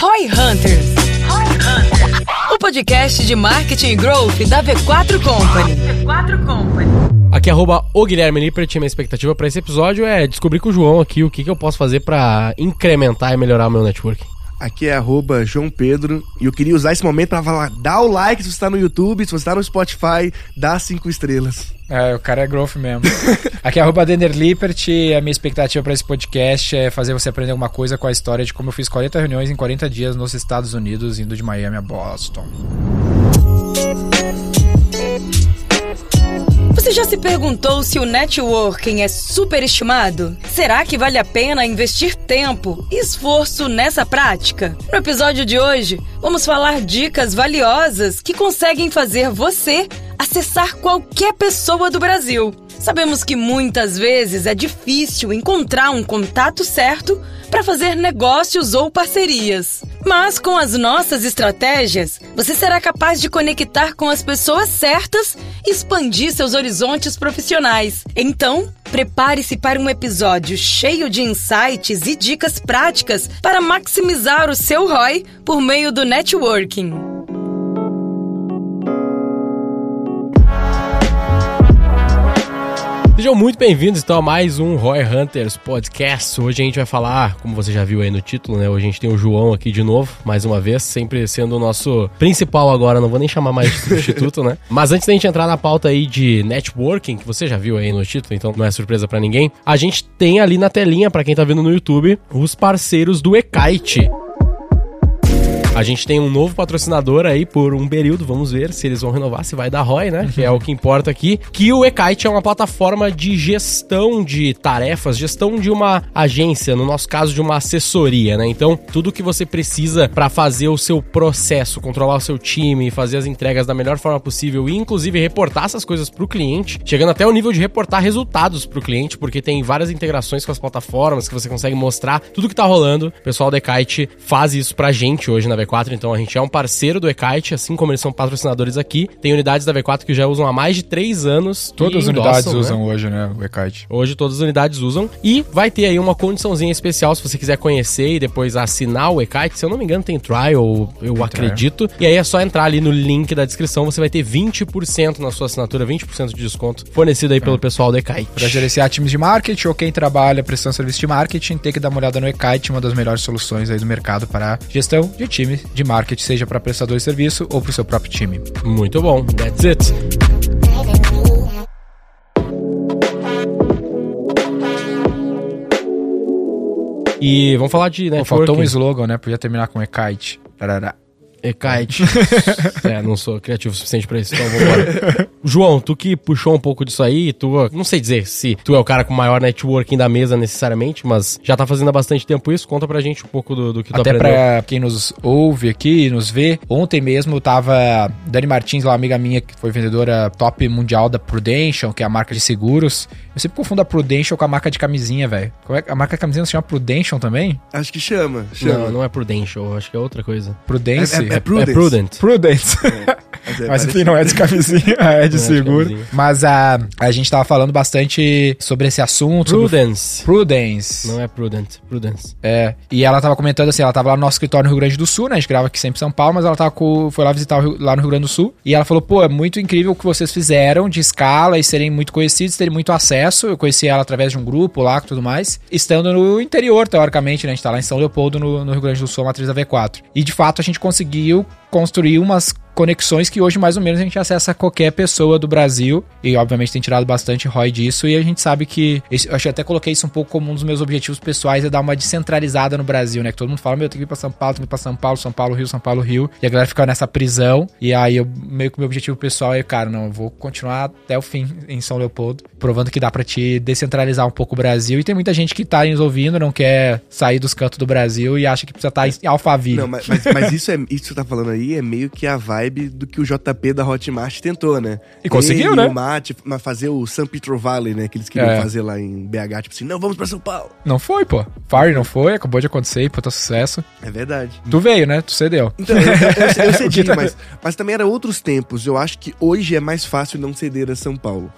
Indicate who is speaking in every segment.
Speaker 1: Roy Hunters. O podcast de marketing e growth da V4 Company. V4
Speaker 2: Company. Aqui arroba o Guilherme Lippert, minha expectativa para esse episódio é descobrir com o João aqui o que, que eu posso fazer para incrementar e melhorar o meu network.
Speaker 3: Aqui é arroba João Pedro e eu queria usar esse momento para falar, dá o like se você está no YouTube, se você está no Spotify, dá cinco estrelas.
Speaker 4: É, o cara é growth mesmo. Aqui é arroba Denner Lippert e a minha expectativa para esse podcast é fazer você aprender alguma coisa com a história de como eu fiz 40 reuniões em 40 dias nos Estados Unidos, indo de Miami a Boston.
Speaker 1: Você já se perguntou se o networking é superestimado? Será que vale a pena investir tempo e esforço nessa prática? No episódio de hoje, vamos falar dicas valiosas que conseguem fazer você acessar qualquer pessoa do Brasil. Sabemos que muitas vezes é difícil encontrar um contato certo para fazer negócios ou parcerias. Mas com as nossas estratégias, você será capaz de conectar com as pessoas certas e expandir seus horizontes profissionais. Então, prepare-se para um episódio cheio de insights e dicas práticas para maximizar o seu ROI por meio do networking.
Speaker 2: Sejam muito bem-vindos então a mais um Roy Hunters Podcast. Hoje a gente vai falar, como você já viu aí no título, né? Hoje a gente tem o João aqui de novo, mais uma vez, sempre sendo o nosso principal agora, não vou nem chamar mais de substituto, né? Mas antes da gente entrar na pauta aí de networking, que você já viu aí no título, então não é surpresa para ninguém, a gente tem ali na telinha, para quem tá vendo no YouTube, os parceiros do Ekite. A gente tem um novo patrocinador aí por um período, vamos ver se eles vão renovar, se vai dar ROI, né? Que é o que importa aqui. Que o eKite é uma plataforma de gestão de tarefas, gestão de uma agência, no nosso caso de uma assessoria, né? Então, tudo que você precisa para fazer o seu processo, controlar o seu time, fazer as entregas da melhor forma possível e inclusive reportar essas coisas para o cliente, chegando até o nível de reportar resultados para o cliente, porque tem várias integrações com as plataformas que você consegue mostrar tudo que tá rolando. O pessoal da eKite faz isso pra gente hoje na V4, então a gente é um parceiro do eKite, assim como eles são patrocinadores aqui. Tem unidades da V4 que já usam há mais de três anos.
Speaker 4: Todas as unidades né? usam hoje, né, o eKite.
Speaker 2: Hoje todas as unidades usam. E vai ter aí uma condiçãozinha especial se você quiser conhecer e depois assinar o eKite. Se eu não me engano, tem trial, eu tem acredito. Trial. E aí é só entrar ali no link da descrição, você vai ter 20% na sua assinatura, 20% de desconto fornecido aí é. pelo pessoal do eKite.
Speaker 4: Para gerenciar times de marketing ou quem trabalha prestando serviço de marketing, tem que dar uma olhada no eKite, uma das melhores soluções aí do mercado para gestão de de marketing, seja para prestador de serviço ou para o seu próprio time.
Speaker 2: Muito bom, that's it. E vamos falar de
Speaker 4: networking. Faltou um slogan, né? Podia terminar com e-kite.
Speaker 2: E-kite. é, não sou criativo o suficiente pra isso, então vambora. João, tu que puxou um pouco disso aí, tu, não sei dizer se tu é o cara com maior networking da mesa necessariamente, mas já tá fazendo há bastante tempo isso. Conta pra gente um pouco do, do que tu
Speaker 4: Até
Speaker 2: aprendeu.
Speaker 4: pra quem nos ouve aqui, nos vê, ontem mesmo eu tava. Dani Martins, uma amiga minha que foi vendedora top mundial da Prudential, que é a marca de seguros. Eu sempre confundo a Prudential com a marca de camisinha, velho. É, a marca de camisinha se chama Prudential também?
Speaker 3: Acho que chama. chama.
Speaker 2: Não, não é Prudential, acho que é outra coisa.
Speaker 4: Prudence?
Speaker 3: É, é, é, Prudence. É Prudent.
Speaker 4: Prudence. Mas, é, Mas enfim, não é de camisinha, é de não seguro. É de Mas a, a gente tava falando bastante sobre esse assunto.
Speaker 2: Prudence.
Speaker 4: Sobre... Prudence.
Speaker 2: Não é Prudent, Prudence.
Speaker 4: É. E ela tava comentando assim, ela tava lá no nosso escritório no Rio Grande do Sul, né? A gente grava aqui sempre em São Paulo, mas ela tava com, foi lá visitar Rio, lá no Rio Grande do Sul. E ela falou, pô, é muito incrível o que vocês fizeram de escala e serem muito conhecidos, terem muito acesso. Eu conheci ela através de um grupo lá e tudo mais. Estando no interior, teoricamente, né? A gente tá lá em São Leopoldo, no, no Rio Grande do Sul, a matriz da V4. E de fato a gente conseguiu construir umas conexões que hoje mais ou menos a gente acessa qualquer pessoa do Brasil. E obviamente tem tirado bastante ROI disso. E a gente sabe que eu acho que até coloquei isso um pouco como um dos meus objetivos pessoais é dar uma descentralizada no Brasil, né? Que todo mundo fala, meu, tem que ir pra São Paulo, tem que ir pra São Paulo, São Paulo, Rio, São Paulo, Rio. E a galera fica nessa prisão. E aí eu meio que meu objetivo pessoal é, cara, não, eu vou continuar até o fim em São Leopoldo, provando que dá para te descentralizar um pouco o Brasil. E tem muita gente que tá nos ouvindo, não quer sair dos cantos do Brasil e acha que precisa estar tá em Alphaville.
Speaker 3: Não, mas, mas, mas isso é isso que você tá falando aí é meio que a vibe vibe do que o JP da Hotmart tentou, né?
Speaker 4: E conseguiu,
Speaker 3: Ele
Speaker 4: né?
Speaker 3: o Mate, mas fazer o San Pedro Valley, né? Que eles queriam
Speaker 4: É.
Speaker 3: fazer lá em BH, tipo assim, não, vamos pra São Paulo.
Speaker 4: Não foi, pô. Fire não foi, acabou de acontecer, puta sucesso.
Speaker 3: É verdade.
Speaker 4: Tu veio, né? Tu cedeu.
Speaker 3: Então, eu, eu, eu cedi,
Speaker 4: que tá-
Speaker 3: mas, mas também era outros tempos. Eu acho que hoje é mais fácil não ceder a São Paulo.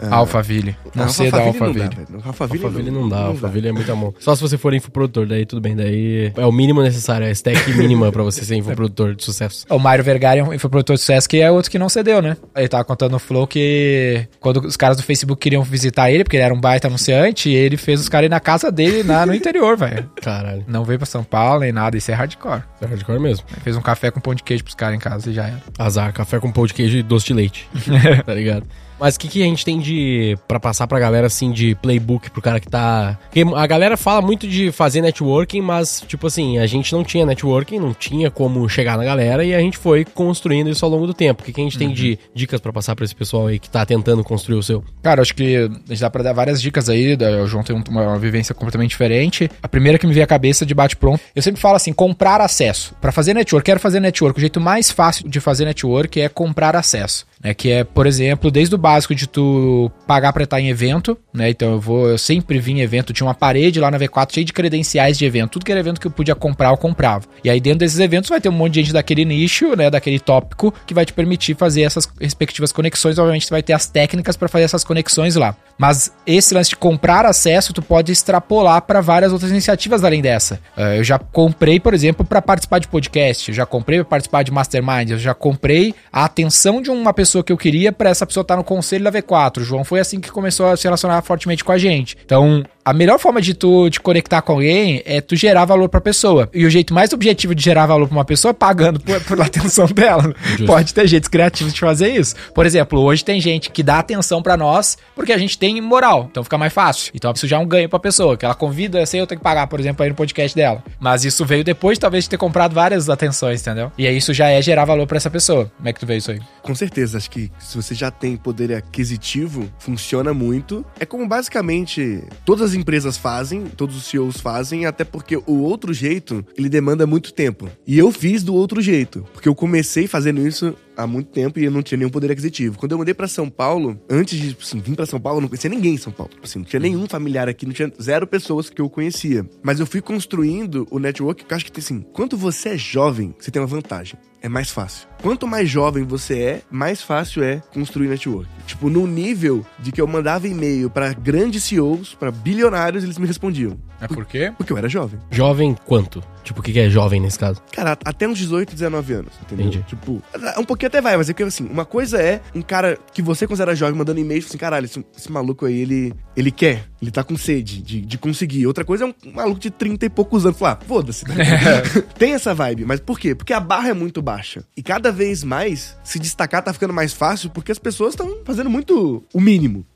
Speaker 3: Ah,
Speaker 4: Alphaville. Não sei da
Speaker 3: Alphaville
Speaker 4: Alphaville.
Speaker 3: Não dá. Alphaville,
Speaker 2: Alphaville não dá. Alphaville é muito mão. Só se você for infoprodutor, daí tudo bem. Daí é o mínimo necessário, é a stack mínima pra você ser infoprodutor de sucesso.
Speaker 4: O Mário Vergara é um infoprodutor de sucesso que é outro que não cedeu, né? Ele tava contando no Flow que quando os caras do Facebook queriam visitar ele, porque ele era um baita anunciante, ele fez os caras ir na casa dele na, no interior, velho.
Speaker 2: Caralho.
Speaker 4: Não veio pra São Paulo nem nada, isso é hardcore.
Speaker 2: É hardcore mesmo.
Speaker 4: Ele fez um café com pão de queijo pros caras em casa e já era.
Speaker 2: Azar, café com pão de queijo e doce de leite. tá ligado? Mas o que, que a gente tem de. pra passar pra galera, assim, de playbook pro cara que tá. Porque a galera fala muito de fazer networking, mas, tipo assim, a gente não tinha networking, não tinha como chegar na galera e a gente foi construindo isso ao longo do tempo. O que, que a gente tem de dicas pra passar pra esse pessoal aí que tá tentando construir o seu?
Speaker 4: Cara, acho que a gente dá pra dar várias dicas aí. O João tem um- uma, vivência completamente diferente. A primeira que me veio à cabeça de bate-pronto, eu sempre falo assim: comprar acesso. Pra fazer network, quero fazer network. O jeito mais fácil de fazer network é comprar acesso. Né, que é, por exemplo, desde o básico de tu pagar pra estar em evento, né? Então eu vou, eu sempre vim em evento, tinha uma parede lá na V4 cheia de credenciais de evento, tudo que era evento que eu podia comprar, eu comprava. E aí dentro desses eventos vai ter um monte de gente daquele nicho, né, daquele tópico que vai te permitir fazer essas respectivas conexões. Obviamente tu vai ter as técnicas pra fazer essas conexões lá. Mas esse lance de comprar acesso, tu pode extrapolar pra várias outras iniciativas além dessa. Eh, eu já comprei, por exemplo, pra participar de podcast, eu já comprei pra participar de mastermind, eu já comprei a atenção de uma pessoa que eu queria pra essa pessoa estar no conselho da V4. O João foi assim que começou a se relacionar fortemente com a gente. Então, a melhor forma de tu te conectar com alguém é tu gerar valor pra pessoa. E o jeito mais objetivo de gerar valor pra uma pessoa é pagando por, pela atenção dela.
Speaker 2: Justo.
Speaker 4: Pode ter jeitos criativos de fazer isso. Por exemplo, hoje tem gente que dá atenção pra nós porque a gente tem moral. Então fica mais fácil. Então isso já é um ganho pra pessoa. Que ela convida, sem eu ter que pagar, por exemplo, aí no podcast dela. Mas isso veio depois, talvez, de ter comprado várias atenções, entendeu? E aí isso já é gerar valor pra essa pessoa. Como é que tu vê isso aí?
Speaker 3: Com certeza, acho que se você já tem poder aquisitivo, funciona muito. É como basicamente todas as empresas fazem, todos os CEOs fazem, até porque o outro jeito, ele demanda muito tempo. E eu fiz do outro jeito, porque eu comecei fazendo isso há muito tempo e eu não tinha nenhum poder aquisitivo. Quando eu mudei pra São Paulo, antes de assim, vir pra São Paulo, eu não conhecia ninguém em São Paulo. Assim, não tinha nenhum familiar aqui, não tinha zero pessoas que eu conhecia. Mas eu fui construindo o network, que eu acho que assim, quando você é jovem, você tem uma vantagem. É mais fácil. Quanto mais jovem você é, mais fácil é construir network. Tipo, no nível de que eu mandava e-mail pra grandes CEOs, pra bilionários, eles me respondiam.
Speaker 4: É por quê?
Speaker 3: Porque eu era jovem.
Speaker 2: Jovem quanto? Tipo, o que, é jovem nesse caso?
Speaker 3: Cara, até uns 18, 19 anos, entendeu?
Speaker 2: Entendi.
Speaker 3: Tipo, um pouquinho até vai, mas é que assim, uma coisa é um cara que você considera jovem mandando e-mail, tipo assim, caralho, esse, esse maluco aí, ele, ele quer, ele tá com sede de, de conseguir. Outra coisa é um maluco de 30 e poucos anos, falar, ah, foda-se. né? Tem essa vibe, mas por quê? Porque a barra é muito baixa. E cada vez mais, se destacar tá ficando mais fácil porque as pessoas estão fazendo muito o mínimo.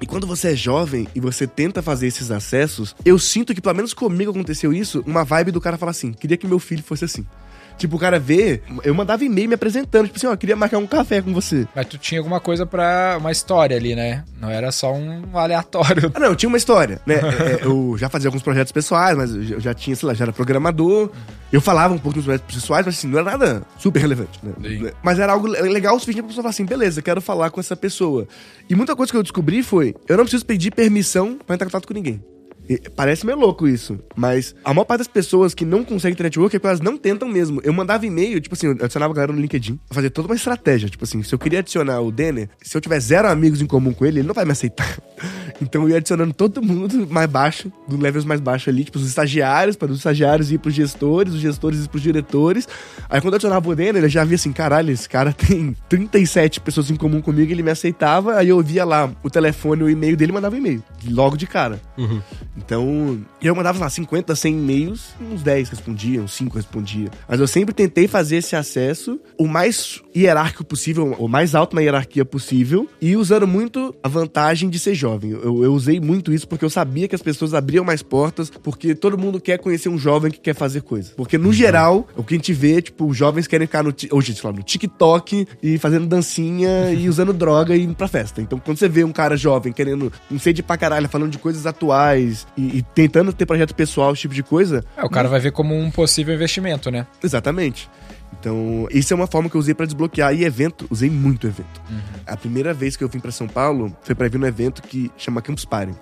Speaker 3: E quando você é jovem e você tenta fazer esses acessos, eu sinto que, pelo menos comigo aconteceu isso, uma vibe do cara falar assim, queria que meu filho fosse assim. Tipo, o cara vê, eu mandava e-mail me apresentando, tipo assim, ó, queria marcar um café com você.
Speaker 4: Mas tu tinha alguma coisa pra. uma história ali, né? Não era só um aleatório.
Speaker 3: Ah, não, eu tinha uma história, né? É, é, eu já fazia alguns projetos pessoais, mas eu já- tinha, sei lá, já era programador. Eu falava um pouco dos projetos pessoais, mas assim, não era nada super relevante, né?
Speaker 4: Sim.
Speaker 3: Mas era algo legal o suficiente pra pessoa falar assim, beleza, quero falar com essa pessoa. E muita coisa que eu descobri foi, eu não preciso pedir permissão pra entrar em contato com ninguém. Parece meio louco isso, mas a maior parte das pessoas que não conseguem ter network é porque elas não tentam mesmo. Eu mandava e-mail, tipo assim, eu adicionava a galera no LinkedIn, fazia toda uma estratégia. Tipo assim, se eu queria adicionar o Denner, se eu tiver zero amigos em comum com ele, ele não vai me aceitar. Então eu ia adicionando todo mundo mais baixo, do levels mais baixo ali, tipo os estagiários, para os estagiários ir pros gestores, os gestores ir pros diretores. Aí quando eu adicionava o Denner, ele já via assim, caralho, esse cara tem 37 pessoas em comum comigo, ele me aceitava, aí eu via lá o telefone, o e-mail dele mandava e-mail, logo de cara.
Speaker 2: Uhum.
Speaker 3: Então, eu mandava lá 50, 100 e-mails, uns 10 respondiam, uns 5 respondia. Mas eu sempre tentei fazer esse acesso o mais hierárquico possível, o mais alto na hierarquia possível, e usando muito a vantagem de ser jovem. Eu, eu usei muito isso porque eu sabia que as pessoas abriam mais portas, porque todo mundo quer conhecer um jovem que quer fazer coisa. Porque, no geral, o que a gente vê, tipo, os jovens querem ficar no, hoje, sei lá, no TikTok e fazendo dancinha e usando droga e indo pra festa. Então, quando você vê um cara jovem querendo, não sei de pra caralho, falando de coisas atuais e, e tentando ter projeto pessoal, esse tipo de coisa,
Speaker 4: É, o cara vai ver como um possível investimento, né?
Speaker 3: Exatamente. Então, isso é uma forma que eu usei pra desbloquear. E evento, usei muito evento.
Speaker 4: Uhum.
Speaker 3: A primeira vez que eu vim pra São Paulo foi pra vir num evento que chama Campus Party.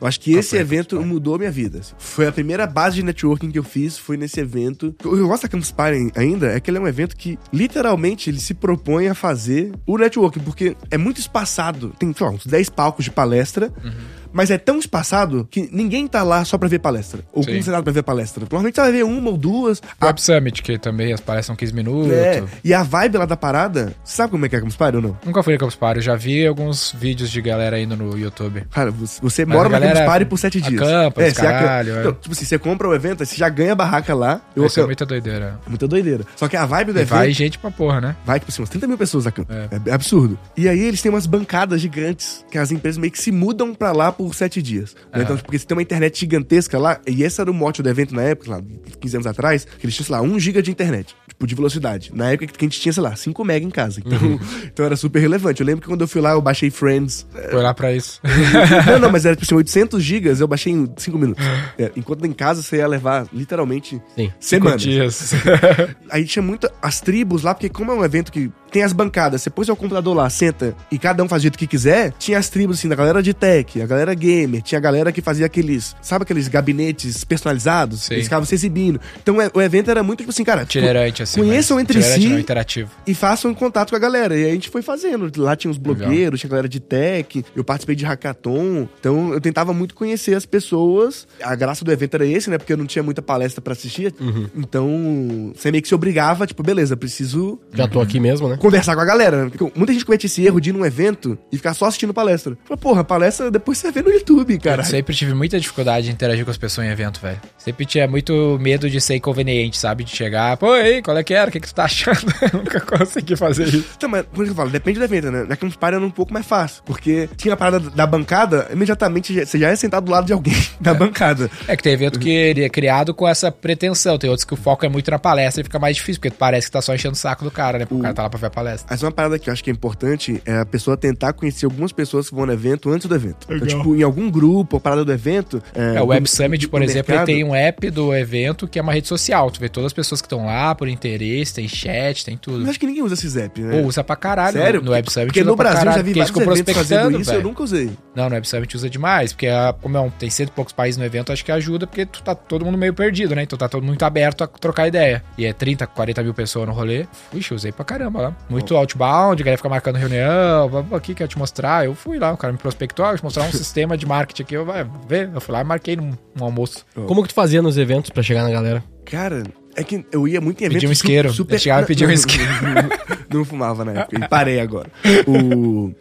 Speaker 3: Eu acho que esse evento mudou a minha vida. Foi a primeira base de networking que eu fiz, foi nesse evento. O que eu gosto da Campus Party ainda é que ele é um evento que, literalmente, ele se propõe a fazer o networking, porque é muito espaçado. Tem, sei lá, uns 10 palcos de palestra,
Speaker 4: Uhum.
Speaker 3: Mas é tão espaçado que ninguém tá lá só pra ver palestra. Ou
Speaker 4: Sim.
Speaker 3: concentrado pra ver palestra. Provavelmente você vai ver uma ou duas.
Speaker 4: O Web Summit, que também as palestras são 15 minutos.
Speaker 3: É, e a vibe lá da parada, sabe como é que é a Campus Party ou não?
Speaker 4: Nunca fui na Campus Party, já vi alguns vídeos de galera indo no YouTube.
Speaker 3: Cara, você, você
Speaker 4: Mas
Speaker 3: mora
Speaker 4: a
Speaker 3: na Campus Party por sete dias.
Speaker 4: acampa, os
Speaker 3: você acampa.
Speaker 4: caralho, é.
Speaker 3: Então, tipo assim, você compra o evento, você já ganha a barraca lá. Eu
Speaker 4: Isso é
Speaker 3: acampo.
Speaker 4: muita doideira.
Speaker 3: Muita doideira. Só que a vibe do
Speaker 4: E
Speaker 3: evento
Speaker 4: vai gente pra porra, né?
Speaker 3: vai, tipo assim, umas 30 mil pessoas a campo.
Speaker 4: É.
Speaker 3: É. absurdo. E aí eles têm umas bancadas gigantes, que as empresas meio que se mudam pra lá por sete dias. né?
Speaker 4: É.
Speaker 3: Então, porque você tem uma internet gigantesca lá, e esse era o mote do evento na época, lá, 15 anos atrás, que eles tinham, sei lá, 1 giga de internet, tipo, de velocidade. Na época que a gente tinha, sei lá, 5 mega em casa. Então,
Speaker 4: Uhum.
Speaker 3: então era super relevante. Eu lembro que quando eu fui lá, eu baixei Friends.
Speaker 4: Foi lá pra isso.
Speaker 3: não, não, mas era tipo assim, 800 gigas, eu baixei em 5 minutos. É, enquanto em casa você ia levar, literalmente,
Speaker 2: Sim.
Speaker 3: Semanas.
Speaker 4: dias.
Speaker 3: Aí tinha muito as tribos lá, porque como é um evento que tem as bancadas, você põe seu computador lá, senta e cada um faz o jeito que quiser, tinha as tribos assim, da galera de tech, a galera gamer, tinha a galera que fazia aqueles, sabe aqueles gabinetes personalizados?
Speaker 4: Sim.
Speaker 3: Eles ficavam se exibindo. Então é- o evento era muito tipo assim, cara,
Speaker 4: Itinerante, assim.
Speaker 3: Conheçam entre si.
Speaker 4: Não, interativo.
Speaker 3: e façam contato com a galera. E a gente foi fazendo. Lá tinha os blogueiros, tinha a galera de tech, eu participei de hackathon. Então eu tentava muito conhecer as pessoas. A graça do evento era esse, né? Porque eu não tinha muita palestra pra assistir. Então você meio que se obrigava, tipo, beleza, preciso
Speaker 2: Já tô aqui mesmo, né?
Speaker 3: Conversar com a galera. né? Porque muita gente comete esse erro de ir num evento e ficar só assistindo palestra. Fala, porra, palestra depois você vê no YouTube, cara.
Speaker 4: Eu sempre tive muita dificuldade de interagir com as pessoas em evento, velho. Sempre tinha muito medo de ser inconveniente, sabe? De chegar, pô, ei, qual é que era? O que, que tu tá achando? Eu nunca consegui fazer isso.
Speaker 3: Então, mas por isso que eu falo, depende do evento, né? Na Campus Party era um pouco mais fácil. Porque tinha a parada da bancada, imediatamente você já é sentado do lado de alguém da bancada.
Speaker 4: É que tem evento que ele é criado com essa pretensão. Tem outros que o foco é muito na palestra e fica mais difícil, porque parece que tá só enchendo o saco do cara, né? Porque o,
Speaker 3: O-
Speaker 4: cara tá lá pra ver palestra.
Speaker 3: Mas uma parada que eu acho que é importante é a pessoa tentar conhecer algumas pessoas que vão no evento antes do evento. Então, tipo, em algum grupo ou parada do evento.
Speaker 4: É, o
Speaker 3: do-
Speaker 4: Web Summit, por exemplo, ele
Speaker 3: mercado,
Speaker 4: tem um app do evento que é uma rede social. Tu vê todas as pessoas que estão lá por interesse, tem chat, tem tudo.
Speaker 3: Mas acho que ninguém usa esses apps, né?
Speaker 4: Pô, usa pra caralho
Speaker 3: Sério?
Speaker 4: no Web Summit.
Speaker 3: Porque no Brasil eu
Speaker 4: caralho,
Speaker 3: já vi vários eventos fazendo isso, eu
Speaker 4: velho.
Speaker 3: nunca usei.
Speaker 4: Não, no Web Summit usa demais, porque a- como é um, tem cento e poucos países no evento, acho que ajuda, porque tu tá todo mundo meio perdido, né? Então tá todo mundo muito aberto a trocar ideia. E é 30, 40 mil pessoas no rolê. Eu usei pra caramba lá. Muito outbound, a galera fica marcando reunião, vamos aqui, quero te mostrar. Eu fui lá, o cara me prospectou, ah, te mostrar um sistema de marketing aqui, eu vai ver. Eu fui lá e marquei num, num almoço.
Speaker 2: Como que tu fazia nos eventos pra chegar na galera?
Speaker 3: Cara, é que eu ia muito em eventos.
Speaker 4: Pedia um isqueiro.
Speaker 3: Super...
Speaker 4: Eu chegava e pedia um isqueiro.
Speaker 3: Não, fumava na época. E parei agora. O.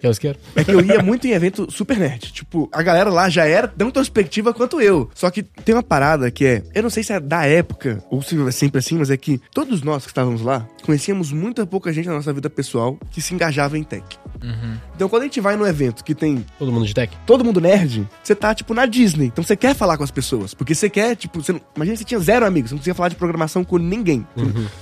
Speaker 2: É
Speaker 3: que eu ia muito em evento super nerd. Tipo, a galera lá já era tão introspectiva quanto eu. Só que tem uma parada que é. Eu não sei se é da época ou se é sempre assim, mas é que todos nós que estávamos lá conhecíamos muita pouca gente na nossa vida pessoal que se engajava em tech. Então quando a gente vai num evento que tem
Speaker 2: Todo mundo de tech?
Speaker 3: todo mundo nerd, você tá, tipo, na Disney. Então você quer falar com as pessoas. Porque você quer, tipo, você não... imagina você tinha zero amigos, você não conseguia falar de programação com ninguém.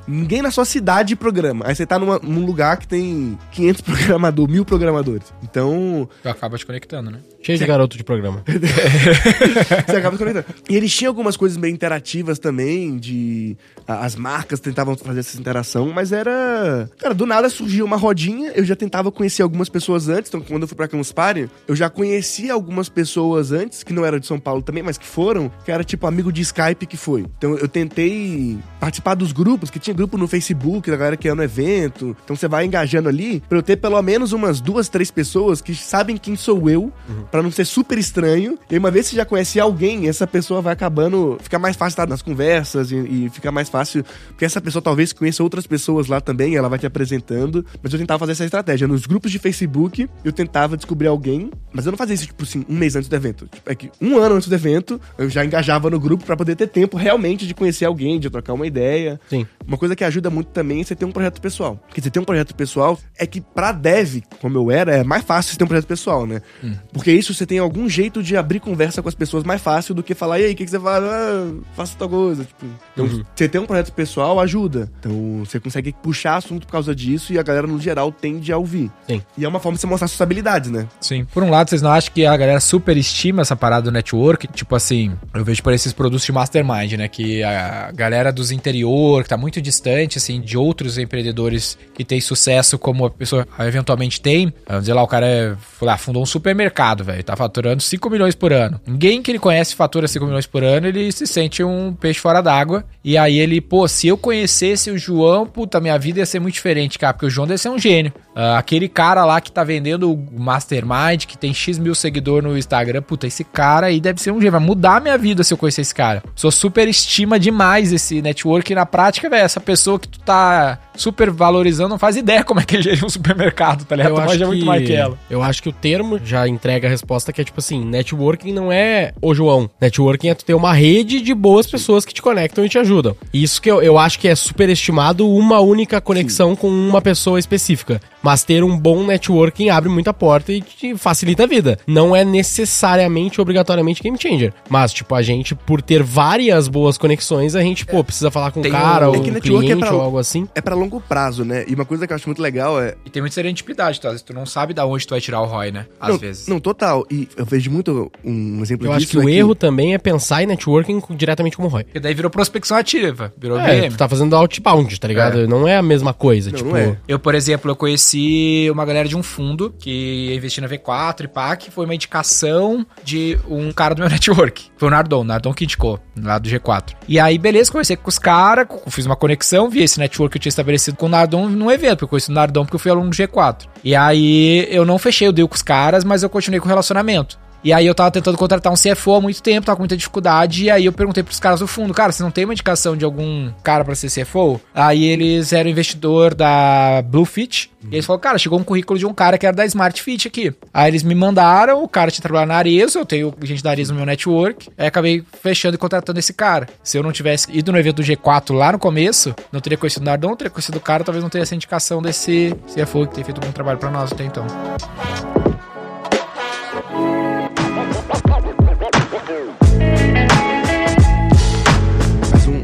Speaker 3: Ninguém na sua cidade programa. Aí você tá numa- num lugar que tem 500 programadores, mil programadores. Então,
Speaker 4: Tu acaba te conectando, né?
Speaker 2: Cheio de garoto de programa.
Speaker 3: você acaba se conectando. E eles tinham algumas coisas meio interativas também, de... As marcas tentavam fazer essa interação, mas era... Cara, do nada surgiu uma rodinha, eu já tentava conhecer algumas pessoas antes, então quando eu fui pra Campus Party, eu já conhecia algumas pessoas antes, que não eram de São Paulo também, mas que foram, que era tipo amigo de Skype que foi. Então eu tentei participar dos grupos, que tinha grupo no Facebook da galera que ia no evento, então você vai engajando ali, pra eu ter pelo menos umas duas, três pessoas que sabem quem sou eu, pra não ser super estranho, e uma vez que você já conhece alguém, essa pessoa vai acabando, fica mais fácil estar nas conversas e, e fica mais fácil, porque essa pessoa talvez conheça outras pessoas lá também, ela vai te apresentando, mas eu tentava fazer essa estratégia. Nos grupos de Facebook, eu tentava descobrir alguém, mas eu não fazia isso, tipo assim, um mês antes do evento. Tipo, é que um ano antes do evento, eu já engajava no grupo pra poder ter tempo realmente de conhecer alguém, de trocar uma ideia.
Speaker 2: Sim.
Speaker 3: Uma coisa que ajuda muito também é você ter um projeto pessoal. Porque você ter um projeto pessoal é que pra dev, como eu era, é mais fácil você ter um projeto pessoal, né? Porque isso, você tem algum jeito de abrir conversa com as pessoas mais fácil do que falar, e aí, o que, que você faz? Ah, faça tal coisa. Tipo, então,
Speaker 2: Uhum.
Speaker 3: você ter um projeto pessoal ajuda. Então, você consegue puxar assunto por causa disso e a galera, no geral, tende a ouvir.
Speaker 2: Sim.
Speaker 3: E é uma forma de você mostrar suas habilidades, né?
Speaker 4: Sim. Por um lado, vocês não acham que a galera superestima essa parada do network? Tipo assim, eu vejo por esses produtos de mastermind, né? Que a galera dos interior, que tá muito distante, assim, de outros empreendedores que tem sucesso como a pessoa eventualmente tem. Vamos dizer lá, o cara é, lá, fundou um supermercado, velho. Tá faturando 5 milhões por ano. Ninguém que ele conhece fatura 5 milhões por ano, ele se sente um peixe fora d'água. E aí ele, pô, se eu conhecesse o João, puta, minha vida ia ser muito diferente, cara. Porque o João deve ser um gênio. Ah, aquele cara lá que tá vendendo o Mastermind, que tem X mil seguidores no Instagram, puta, esse cara aí deve ser um gênio. Vai mudar a minha vida se eu conhecer esse cara. Sou super estima demais esse network. E na prática, velho, essa pessoa que tu tá super valorizando não faz ideia como é que ele gerir um supermercado, tá ligado?
Speaker 2: Eu
Speaker 4: Tu
Speaker 2: acho, que,
Speaker 4: muito mais que ela.
Speaker 2: eu acho que o termo já entrega a resposta que é tipo assim, networking não é o João. Networking é tu ter uma rede de boas pessoas que te conectam e te ajudam. Isso que eu, eu acho que é superestimado uma única conexão com uma pessoa específica. Mas ter um bom networking abre muita porta e te facilita a vida. Não é necessariamente, obrigatoriamente game changer. Mas, tipo, a gente, por ter várias boas conexões, a gente, pô, precisa falar com o
Speaker 4: Tem
Speaker 2: cara
Speaker 4: um-
Speaker 2: ou
Speaker 3: É que
Speaker 2: um
Speaker 3: é
Speaker 2: cliente
Speaker 3: pra-
Speaker 2: ou algo assim.
Speaker 3: É pra longo prazo, né? E uma coisa que eu acho muito legal é.
Speaker 4: E tem muita serendipidade, tá? Às vezes Tu não sabe da onde tu vai tirar o ROI, né? Às
Speaker 3: não,
Speaker 4: vezes.
Speaker 3: Não, total. E eu vejo muito um exemplo
Speaker 2: Eu
Speaker 3: disso.
Speaker 2: acho que
Speaker 3: é
Speaker 2: o erro também é pensar em networking com- diretamente como ROI.
Speaker 4: Porque daí virou prospecção ativa, virou
Speaker 2: É,
Speaker 4: VM.
Speaker 2: tu tá fazendo outbound, tá ligado? Não é a mesma coisa,
Speaker 3: Não,
Speaker 2: tipo...
Speaker 3: não é.
Speaker 4: Eu, por exemplo, eu conheci uma galera de um fundo que ia investir na V4 e PAC, foi uma indicação de um cara do meu network. Foi o Nardon, Nardon que indicou, lá do G4. E aí, beleza, conversei com os caras, fiz uma conexão, vi esse network que eu tinha estabelecido com o Nardon num evento, porque eu conheci o Nardon porque eu fui aluno do G4. E aí, eu não fechei o deal com os caras, mas eu continuei com o relacionamento. E aí eu tava tentando contratar um CFO há muito tempo, tava com muita dificuldade, e aí eu perguntei pros caras do fundo, cara, você não tem uma indicação de algum cara pra ser CFO? Aí eles eram investidor da Bluefit, e eles falaram, cara, chegou um currículo de um cara que era da Smart Fit aqui. Aí eles me mandaram, o cara tinha trabalhado na Arezzo, eu tenho gente da Arezzo no meu network, aí acabei fechando e contratando esse cara. Se eu não tivesse ido no evento do G4 lá no começo, não teria conhecido o Nardon, não teria conhecido o cara, talvez não teria essa indicação desse CFO que tem feito um bom trabalho pra nós até então.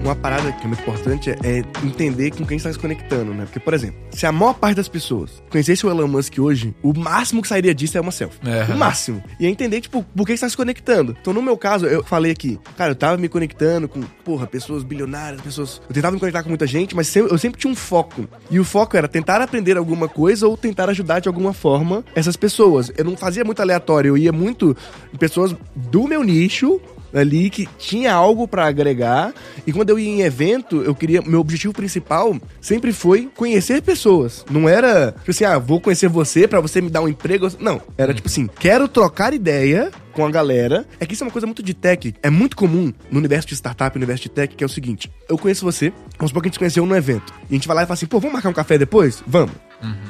Speaker 3: Uma parada que é muito importante é, entender com quem está se conectando, né? Porque, por exemplo, se a maior parte das pessoas conhecesse o Elon Musk hoje, o máximo que sairia disso é uma selfie.
Speaker 4: É.
Speaker 3: O máximo. E é entender, tipo, por que está se conectando. Então, no meu caso, eu falei aqui, cara, eu tava me conectando com, porra, pessoas bilionárias, pessoas. Eu tentava me conectar com muita gente, mas eu sempre tinha um foco. E o foco era tentar aprender alguma coisa ou tentar ajudar de alguma forma essas pessoas. Eu não fazia muito aleatório, eu ia muito em pessoas do meu nicho ali que tinha algo pra agregar. E quando eu ia em evento, eu queria. Meu objetivo principal sempre foi conhecer pessoas. Não era, tipo assim, ah, vou conhecer você pra você me dar um emprego. Não. Era tipo assim, quero trocar ideia com a galera. É que isso é uma coisa muito de tech. É muito comum no universo de startup, no universo de tech, que é o seguinte: eu conheço você, vamos supor que a gente se conheceu num evento. E a gente vai lá e fala assim, pô, vamos marcar um café depois? Vamos.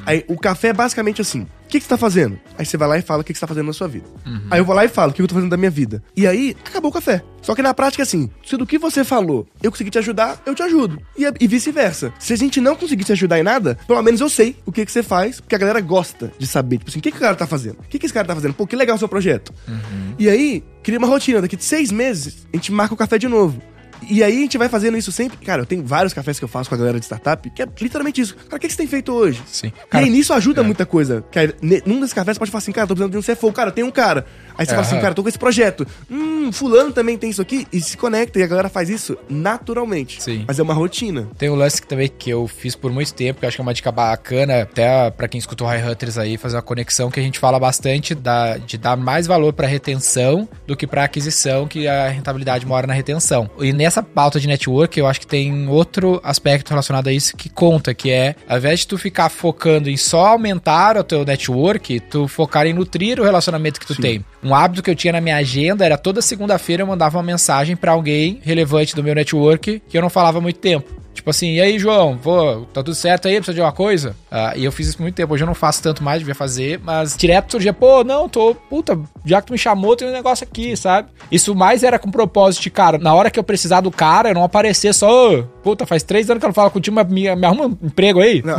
Speaker 3: Aí o café é basicamente assim: o que, que você tá fazendo? Aí você vai lá e fala o que, que você tá fazendo na sua vida. Aí eu vou lá e falo o que eu tô fazendo da minha vida. E aí, acabou o café. Só que na prática, é assim, se do que você falou eu conseguir te ajudar, eu te ajudo. E, e vice-versa. Se a gente não conseguir te ajudar em nada, pelo menos eu sei o que, que você faz, porque a galera gosta de saber. Tipo assim, o que, que o cara tá fazendo? O que, que esse cara tá fazendo? Pô, que legal o seu projeto. E aí, cria uma rotina. Daqui de seis meses, a gente marca o café de novo. E aí a gente vai fazendo isso sempre. Cara, eu tenho vários cafés que eu faço com a galera de startup, que é literalmente isso. Cara, o que, que você tem feito hoje?
Speaker 4: Sim.
Speaker 3: e aí nisso ajuda muita coisa. Ne- num desses cafés você pode falar assim, cara, tô precisando de um CFO. Cara, tem um cara. Aí você fala assim, cara, tô com esse projeto. Hum, fulano também tem isso aqui. E se conecta e a galera faz isso naturalmente.
Speaker 4: Sim.
Speaker 3: Mas é uma rotina.
Speaker 4: Tem um lance que também que eu fiz por muito tempo, que eu acho que é uma dica bacana, até pra quem escutou High Hunters aí, fazer uma conexão, que a gente fala bastante da, de dar mais valor pra retenção do que pra aquisição, que a rentabilidade mora na retenção. E nessa pauta de network, eu acho que tem outro aspecto relacionado a isso que conta, que é, ao invés de tu ficar focando em só aumentar o teu network, tu focar em nutrir o relacionamento que tu tem. Um hábito que eu tinha na minha agenda era toda segunda-feira eu mandava uma mensagem pra alguém relevante do meu network que eu não falava há muito tempo. Tipo, assim, e aí, João, tá tudo certo aí? Precisa de uma coisa? Ah, e eu fiz isso por muito tempo. Hoje eu não faço tanto mais, devia fazer, mas direto surgia, pô, não, tô, puta, já que tu me chamou, tem um negócio aqui, sabe? Isso mais era com propósito de, cara, na hora que eu precisar do cara, eu não aparecer só, ô, puta, faz três anos que eu não falo contigo, mas me, me arruma um emprego aí.
Speaker 3: Não,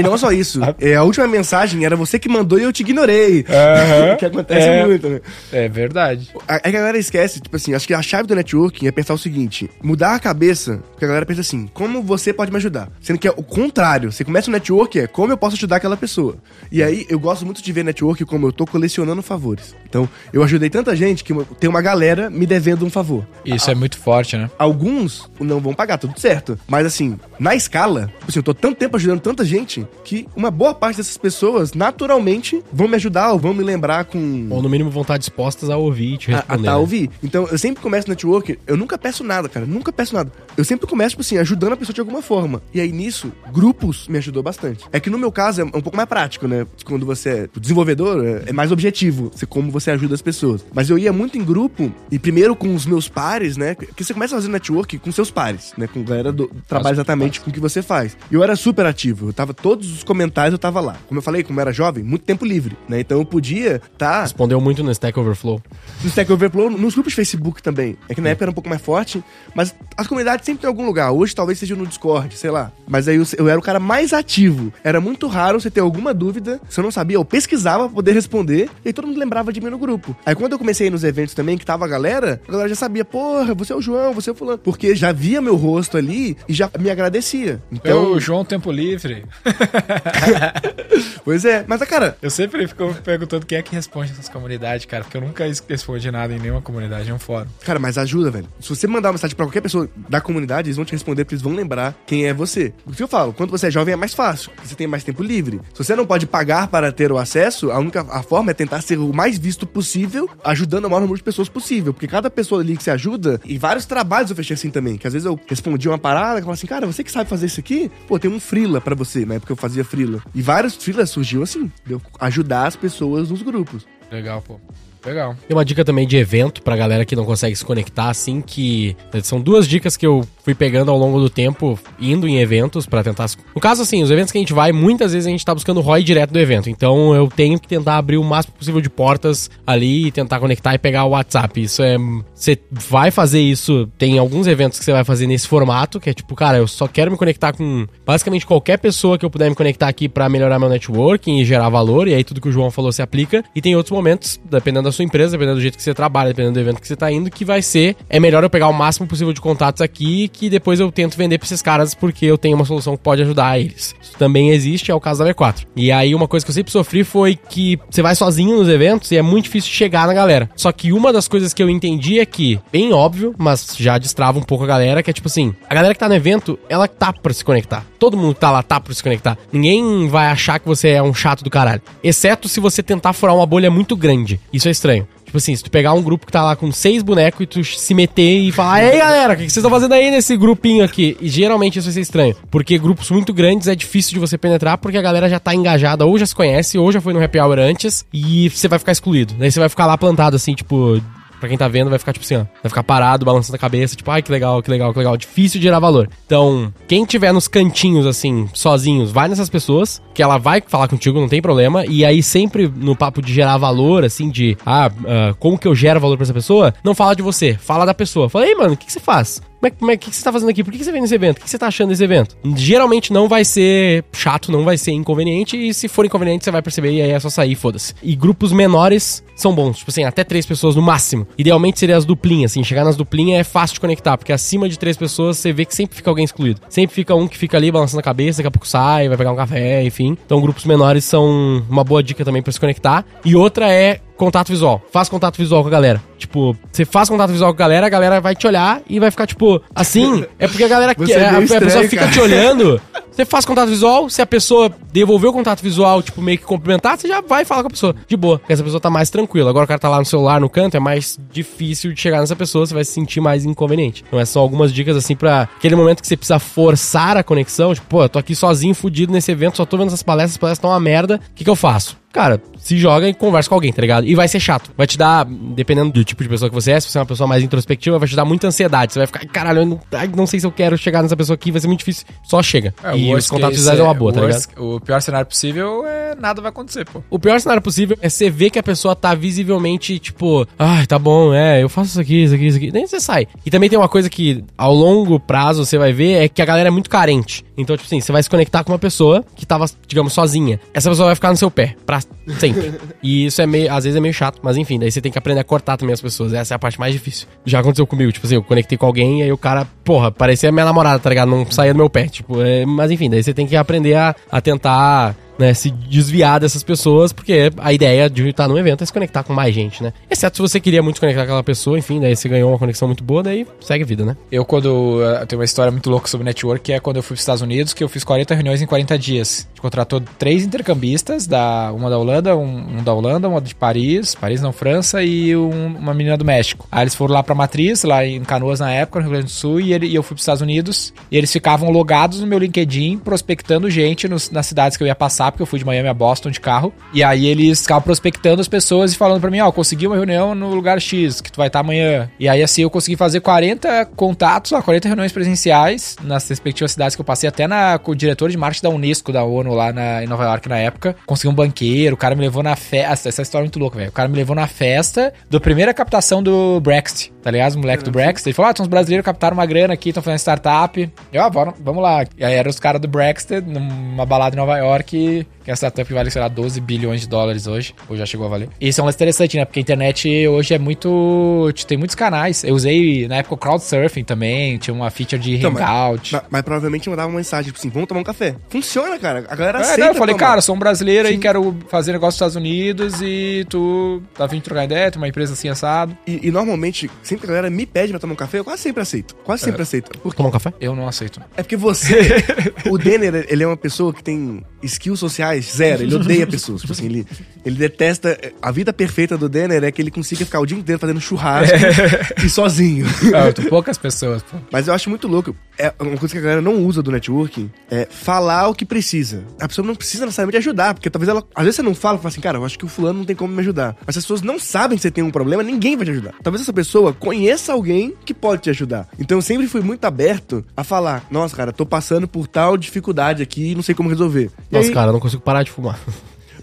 Speaker 3: e não só isso. É, a última mensagem era você que mandou e eu te ignorei.
Speaker 4: Aham.
Speaker 3: que acontece
Speaker 4: É.
Speaker 3: muito, né?
Speaker 4: É verdade.
Speaker 3: A, a galera esquece, tipo assim, acho que a chave do networking é pensar o seguinte: mudar a cabeça, porque a galera pensa assim, como você pode me ajudar? Sendo que é o contrário. Você começa o network, é como eu posso ajudar aquela pessoa. E aí eu gosto muito de ver network como eu tô colecionando favores. Então, eu ajudei tanta gente que tem uma galera me devendo um favor.
Speaker 4: Isso é muito forte, né?
Speaker 3: Alguns não vão pagar, tudo certo. Mas assim, na escala, tipo assim, eu tô tanto tempo ajudando tanta gente que uma boa parte dessas pessoas, naturalmente, vão me ajudar ou vão me lembrar com.
Speaker 2: Ou no mínimo vão estar dispostas a ouvir e te
Speaker 3: A, a
Speaker 2: responder.
Speaker 3: tá
Speaker 2: né?
Speaker 3: ouvir. Então, eu sempre começo no network, eu nunca peço nada, cara. Nunca peço nada. Eu sempre começo, tipo assim, ajudando a pessoa de alguma forma. E aí, nisso, grupos me ajudou bastante. É que no meu caso é um pouco mais prático, né? Quando você é desenvolvedor, é- é mais objetivo. Você, como você ajuda as pessoas. Mas eu ia muito em grupo, e primeiro com os meus pares, né? Que você começa a fazer network com seus pares, né? Com galera do trabalha exatamente com o que você faz. E eu era super ativo. Eu tava, todos os comentários eu tava lá. Como eu falei, como eu era jovem, muito tempo livre, né? Então eu podia tá
Speaker 2: Respondeu muito no Stack Overflow.
Speaker 3: no Stack Overflow, nos grupos de Facebook também. É que na época era um pouco mais forte, mas as comunidades sempre tem algum lugar. Hoje talvez seja no Discord, sei lá. Mas aí eu, eu era o cara mais ativo. Era muito raro você ter alguma dúvida. Se eu não sabia, eu pesquisava pra poder responder. E aí todo mundo lembrava de mim no grupo. Aí quando eu comecei a ir nos eventos também, que tava a galera, a galera já sabia, porra, você é o João, você é o fulano. Porque já via meu rosto ali e já me agradecia. Então,
Speaker 4: Eu, João Tempo Livre.
Speaker 3: pois é. Mas, cara,
Speaker 4: Eu sempre fico perguntando quem é que responde nessas comunidades, cara, porque eu nunca es- respondi nada em nenhuma comunidade, nenhum fórum.
Speaker 3: Cara, mas ajuda, velho. Se você mandar uma mensagem pra qualquer pessoa da comunidade, eles vão te responder porque eles vão lembrar quem é você. O que eu falo, quando você é jovem é mais fácil, porque você tem mais tempo livre. Se você não pode pagar para ter o acesso, a única a forma é tentar ser o mais visto possível, ajudando o maior número de pessoas possível. Porque cada pessoa ali que você ajuda, e vários trabalhos eu fechei assim também, que às vezes eu respondi uma parada, que eu falava assim, cara, você que sabe fazer isso aqui? Pô, tem um freela pra você, na época eu fazia freela. E vários freelas surgiu assim, de eu ajudar as pessoas nos grupos.
Speaker 4: Legal, pô. Legal.
Speaker 2: Tem uma dica também de evento pra galera que não consegue se conectar, assim, que são duas dicas que eu fui pegando ao longo do tempo, indo em eventos pra tentar... No caso, assim, os eventos que a gente vai, muitas vezes a gente tá buscando ROI direto do evento, então eu tenho que tentar abrir o máximo possível de portas ali e tentar conectar e pegar o WhatsApp. Isso é... Você vai fazer isso, tem alguns eventos que você vai fazer nesse formato, que é tipo, cara, eu só quero me conectar com basicamente qualquer pessoa que eu puder me conectar aqui pra melhorar meu networking e gerar valor, e aí tudo que o João falou se aplica. E tem outros momentos, dependendo da sua empresa, dependendo do jeito que você trabalha, dependendo do evento que você tá indo, que vai ser, é melhor eu pegar o máximo possível de contatos aqui, que depois eu tento vender pra esses caras, porque eu tenho uma solução que pode ajudar eles. Isso também existe, é o caso da V4. E aí uma coisa que eu sempre sofri foi que você vai sozinho nos eventos e é muito difícil chegar na galera. Só que uma das coisas que eu entendi é que, bem óbvio, mas já destrava um pouco a galera, que é tipo assim, a galera que tá no evento, ela tá pra se conectar. Todo mundo que tá lá tá pra se conectar. Ninguém vai achar que você é um chato do caralho. Exceto se você tentar furar uma bolha muito grande. Isso é estranho. Tipo assim, se tu pegar um grupo que tá lá com seis bonecos e tu se meter e falar, ei galera, o que que vocês estão fazendo aí nesse grupinho aqui? E geralmente isso vai ser estranho. Porque grupos muito grandes é difícil de você penetrar porque a galera já tá engajada, ou já se conhece, ou já foi no happy hour antes, e você vai ficar excluído. Daí você vai ficar lá plantado assim, tipo, Pra quem tá vendo, vai ficar tipo assim, ó. Vai ficar parado, balançando a cabeça, tipo, ai, que legal, que legal, que legal. Difícil de gerar valor. Então, quem tiver nos cantinhos, assim, sozinhos, vai nessas pessoas, que ela vai falar contigo, não tem problema. E aí, sempre no papo de gerar valor, assim, de, ah, ah, como que eu gero valor pra essa pessoa, não fala de você, fala da pessoa. Fala, ei, mano, o que, que você faz? Como é, como é, que, que você tá fazendo aqui? Por que, que você vem nesse evento? O que, você tá achando desse evento? Geralmente não vai ser chato, não vai ser inconveniente. E se for inconveniente, você vai perceber e aí é só sair, foda-se. E grupos menores são bons. Tipo assim, até três pessoas no máximo. Idealmente seria as duplinhas, assim. Chegar nas duplinhas é fácil de conectar, porque acima de três pessoas você vê que sempre fica alguém excluído. Sempre fica um que fica ali balançando a cabeça, daqui a pouco sai, vai pegar um café, enfim. Então grupos menores são uma boa dica também pra se conectar. E outra é contato visual. Faz contato visual com a galera. Tipo, você faz contato visual com a galera, a galera vai te olhar e vai ficar, tipo, assim. É porque a galera quer.
Speaker 3: é
Speaker 2: A,
Speaker 3: meio
Speaker 2: a pessoa
Speaker 3: estranho,
Speaker 2: fica
Speaker 3: cara.
Speaker 2: te olhando. Você faz contato visual, se a pessoa devolver o contato visual, tipo, meio que cumprimentar, você já vai falar com a pessoa. De boa. Porque essa pessoa tá mais tranquila. Agora o cara tá lá no celular, no canto, é mais difícil de chegar nessa pessoa, você vai se sentir mais inconveniente. Então, essas são algumas dicas, assim, pra aquele momento que você precisa forçar a conexão. Tipo, pô, eu tô aqui sozinho, fudido nesse evento, só tô vendo essas palestras, as palestras estão uma merda. O que que eu faço? Cara, se joga e conversa com alguém, tá ligado? E vai ser chato. Vai te dar, dependendo do tipo de pessoa que você é, se você é uma pessoa mais introspectiva, vai te dar muita ansiedade. Você vai ficar, caralho, eu não, ai, não sei se eu quero chegar nessa pessoa aqui, vai ser muito difícil. Só chega.
Speaker 4: É,
Speaker 2: e os contatos visuais é uma boa,
Speaker 4: o
Speaker 2: tá ligado?
Speaker 4: O pior cenário possível é nada vai acontecer, pô.
Speaker 2: O pior cenário possível é você ver que a pessoa tá visivelmente, tipo, ai, tá bom, é, eu faço isso aqui, isso aqui, isso aqui. Nem você sai. E também tem uma coisa que, ao longo prazo, você vai ver, é que a galera é muito carente. Então, tipo assim, você vai se conectar com uma pessoa que tava, digamos, sozinha. Essa pessoa vai ficar no seu pé, pra sempre. e isso é meio, às vezes é meio chato, mas enfim, daí você tem que aprender a cortar também as pessoas. Essa é a parte mais difícil. Já aconteceu comigo, tipo assim, eu conectei com alguém e aí o cara, porra, parecia minha namorada, tá ligado? Não saía do meu pé, tipo, é, mas enfim, daí você tem que aprender a, a tentar né, se desviar dessas pessoas, porque a ideia de estar num evento é se conectar com mais gente, né? Exceto se você queria muito conectar com aquela pessoa, enfim, daí você ganhou uma conexão muito boa, daí segue a vida, né?
Speaker 4: Eu, quando. eh, Tem uma história muito louca sobre network, que é quando eu fui para os Estados Unidos, que eu fiz 40 reuniões em 40 dias. A gente contratou três intercambistas, da, uma da Holanda, um, um da Holanda, uma de Paris, Paris não, França, e um- uma menina do México. Aí eles foram lá pra Matriz, lá em Canoas na época, no Rio Grande do Sul, e, ele- e eu fui para os Estados Unidos, e eles ficavam logados no meu LinkedIn, prospectando gente nos- nas cidades que eu ia passar, porque eu fui de Miami a Boston de carro. E aí eles ficavam prospectando as pessoas e falando pra mim, ó, consegui uma reunião no lugar X, que tu vai estar amanhã. E aí assim eu consegui fazer 40 contatos, ó, 40 reuniões presenciais nas respectivas cidades que eu passei, até na, com o diretor de marketing da Unesco, da ONU, lá na- em Nova York na época. Consegui um banqueiro, o cara me levou na festa, essa história é muito louca, velho. O cara me levou na festa da primeira captação do Brexit, tá ligado? Os moleques do Brexit. Ele falou, ah, tem uns brasileiros captaram uma grana aqui, estão fazendo startup. Eu, ah, bora, vamos lá. E aí eram os caras do Brexit, numa balada em Nova York, que é a startup que vale, sei lá, 12 bilhões de dólares hoje, ou já chegou a valer. E isso é um lance interessante, né? Porque a internet hoje é muito... Tem muitos canais. Eu usei, na época, o crowdsurfing também, tinha uma feature de
Speaker 3: Então, mas-
Speaker 4: hangout.
Speaker 3: Mas, mas provavelmente mandava uma mensagem, tipo assim, vamos tomar um café. Funciona, cara. A galera
Speaker 4: É,
Speaker 3: aceita
Speaker 4: não, eu falei,
Speaker 3: tomar.
Speaker 4: cara, sou um brasileiro aí,
Speaker 3: Sim.
Speaker 4: quero fazer negócio nos Estados Unidos e tu tá vindo trocar ideia, tem uma empresa assim assado.
Speaker 3: E, e normalmente, sempre que a galera me pede pra tomar um café, eu quase sempre aceito. Quase
Speaker 4: É.
Speaker 3: sempre aceito. Porque
Speaker 2: Tomar um café?
Speaker 4: Eu não aceito.
Speaker 3: É porque você. o Denner, ele é uma pessoa que tem skills sociais zero. Ele odeia pessoas. Tipo assim, ele, ele detesta. A vida perfeita do Denner é que ele consiga ficar o dia inteiro fazendo churrasco e sozinho.
Speaker 4: Não, tô poucas pessoas, pô.
Speaker 3: Mas eu acho muito louco. É uma coisa que a galera não usa do networking é falar o que precisa. A pessoa não precisa necessariamente ajudar, porque talvez ela. Às vezes você não fala, fala assim, cara, eu acho que o fulano não tem como me ajudar. Mas se as pessoas não sabem que você tem um problema, ninguém vai te ajudar. Talvez essa pessoa conheça alguém que pode te ajudar. Então eu sempre fui muito aberto a falar: nossa, cara, tô passando por tal dificuldade aqui e não sei como resolver. E
Speaker 2: Nossa,
Speaker 3: aí-
Speaker 2: cara, não consigo parar de fumar.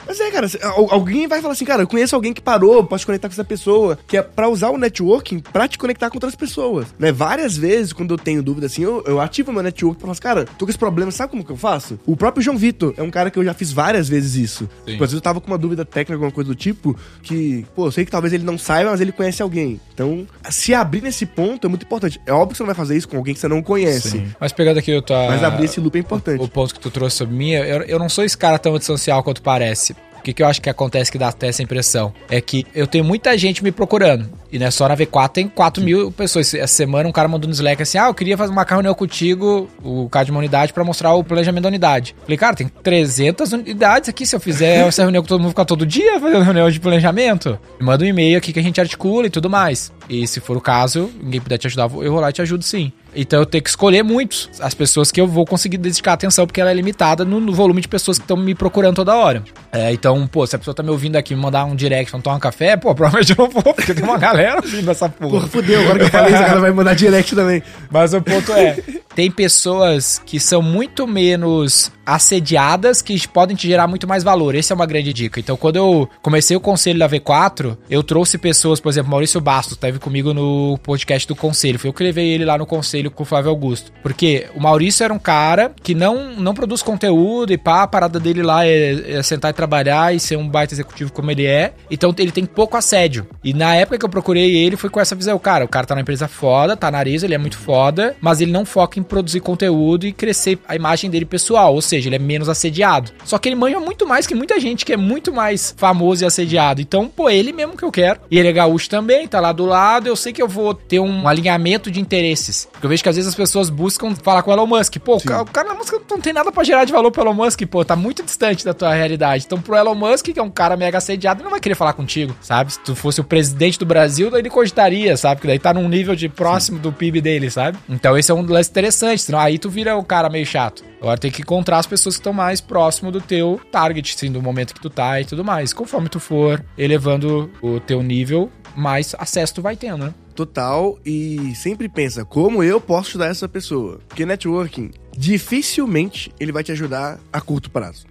Speaker 3: mas é, cara, alguém vai falar assim, cara, eu conheço alguém que parou, posso te conectar com essa pessoa, que é pra usar o networking pra te conectar com outras pessoas, né? Várias vezes, quando eu tenho dúvida assim, eu, eu ativo meu network pra falar assim, cara, tô com esse problema, sabe como que eu faço? O próprio João Vitor é um cara que eu já fiz várias vezes isso.
Speaker 4: Sim.
Speaker 3: Tipo, às vezes eu tava com uma dúvida técnica, alguma coisa do tipo, que, pô, eu sei que talvez ele não saiba, mas ele conhece alguém. Então, se abrir nesse ponto é muito importante. É óbvio que você não vai fazer isso com alguém que você não conhece.
Speaker 4: Mas pegando aqui o tua...
Speaker 3: Mas abrir esse loop é importante.
Speaker 4: o ponto que tu trouxe sobre mim, eu, eu não sou esse cara tão antissocial quanto parece. Que, que eu acho que acontece que dá até essa impressão? É que eu tenho muita gente me procurando. E não é só na V4 tem 4 mil pessoas. Essa semana um cara mandou no Slack assim: Ah, eu queria fazer uma reunião contigo, o cara de uma unidade, pra mostrar o planejamento da unidade. Falei, cara, tem 300 unidades aqui. Se eu fizer essa reunião com todo mundo ficar todo dia fazendo reunião de planejamento, me manda um e-mail aqui que a gente articula e tudo mais. E se for o caso, ninguém puder te ajudar, eu vou lá e te ajudo sim. Então eu tenho que escolher muitos as pessoas que eu vou conseguir dedicar atenção, porque ela é limitada no, no volume de pessoas que estão me procurando toda hora. É, então, pô, se a pessoa tá me ouvindo aqui me mandar um direct pra tomar um café, pô, provavelmente eu não vou, porque tem uma galera ouvindo essa porra.
Speaker 3: Porra, fudeu, agora que eu falei isso, a galera vai mandar direct também.
Speaker 4: Mas o ponto é, tem pessoas que são muito menos assediadas que podem te gerar muito mais valor. Essa é uma grande dica. Então, quando eu comecei o conselho da V4, eu trouxe pessoas, por exemplo, Maurício Bastos, esteve comigo no podcast do conselho. Foi eu que levei ele lá no conselho com o Flávio Augusto. Porque o Maurício era um cara que não, não produz conteúdo e pá, a parada dele lá é, é sentar e trabalhar e ser um baita executivo como ele é. Então, ele tem pouco assédio. E na época que eu procurei ele, foi com essa visão. Cara, o cara tá na empresa foda, tá nariz, ele é muito foda, mas ele não foca em produzir conteúdo e crescer a imagem dele pessoal. Ou seja, ele é menos assediado. Só que ele manja muito mais que muita gente que é muito mais famoso e assediado. Então, pô, ele mesmo que eu quero. E ele é gaúcho também, tá lá do lado. Eu sei que eu vou ter um alinhamento de interesses. Porque eu vejo que às vezes as pessoas buscam falar com o Elon Musk. Pô, o ca- o cara na música não tem nada pra gerar de valor pro Elon Musk, pô, tá muito distante da tua realidade. Então, pro Elon Musk, que é um cara mega assediado, ele não vai querer falar contigo, sabe? Se tu fosse o presidente do Brasil, daí ele cogitaria, sabe? Porque daí tá num nível de próximo do PIB dele, sabe? Então, esse é um lance interessante. Senão aí tu vira o cara meio chato. Agora tem que encontrar as pessoas que estão mais próximo do teu target, assim, do momento que tu tá e tudo mais. Conforme tu for elevando o teu nível, mais acesso tu vai tendo, né?
Speaker 3: Total, e sempre pensa, como eu posso ajudar essa pessoa? Porque networking, dificilmente ele vai te ajudar a curto prazo.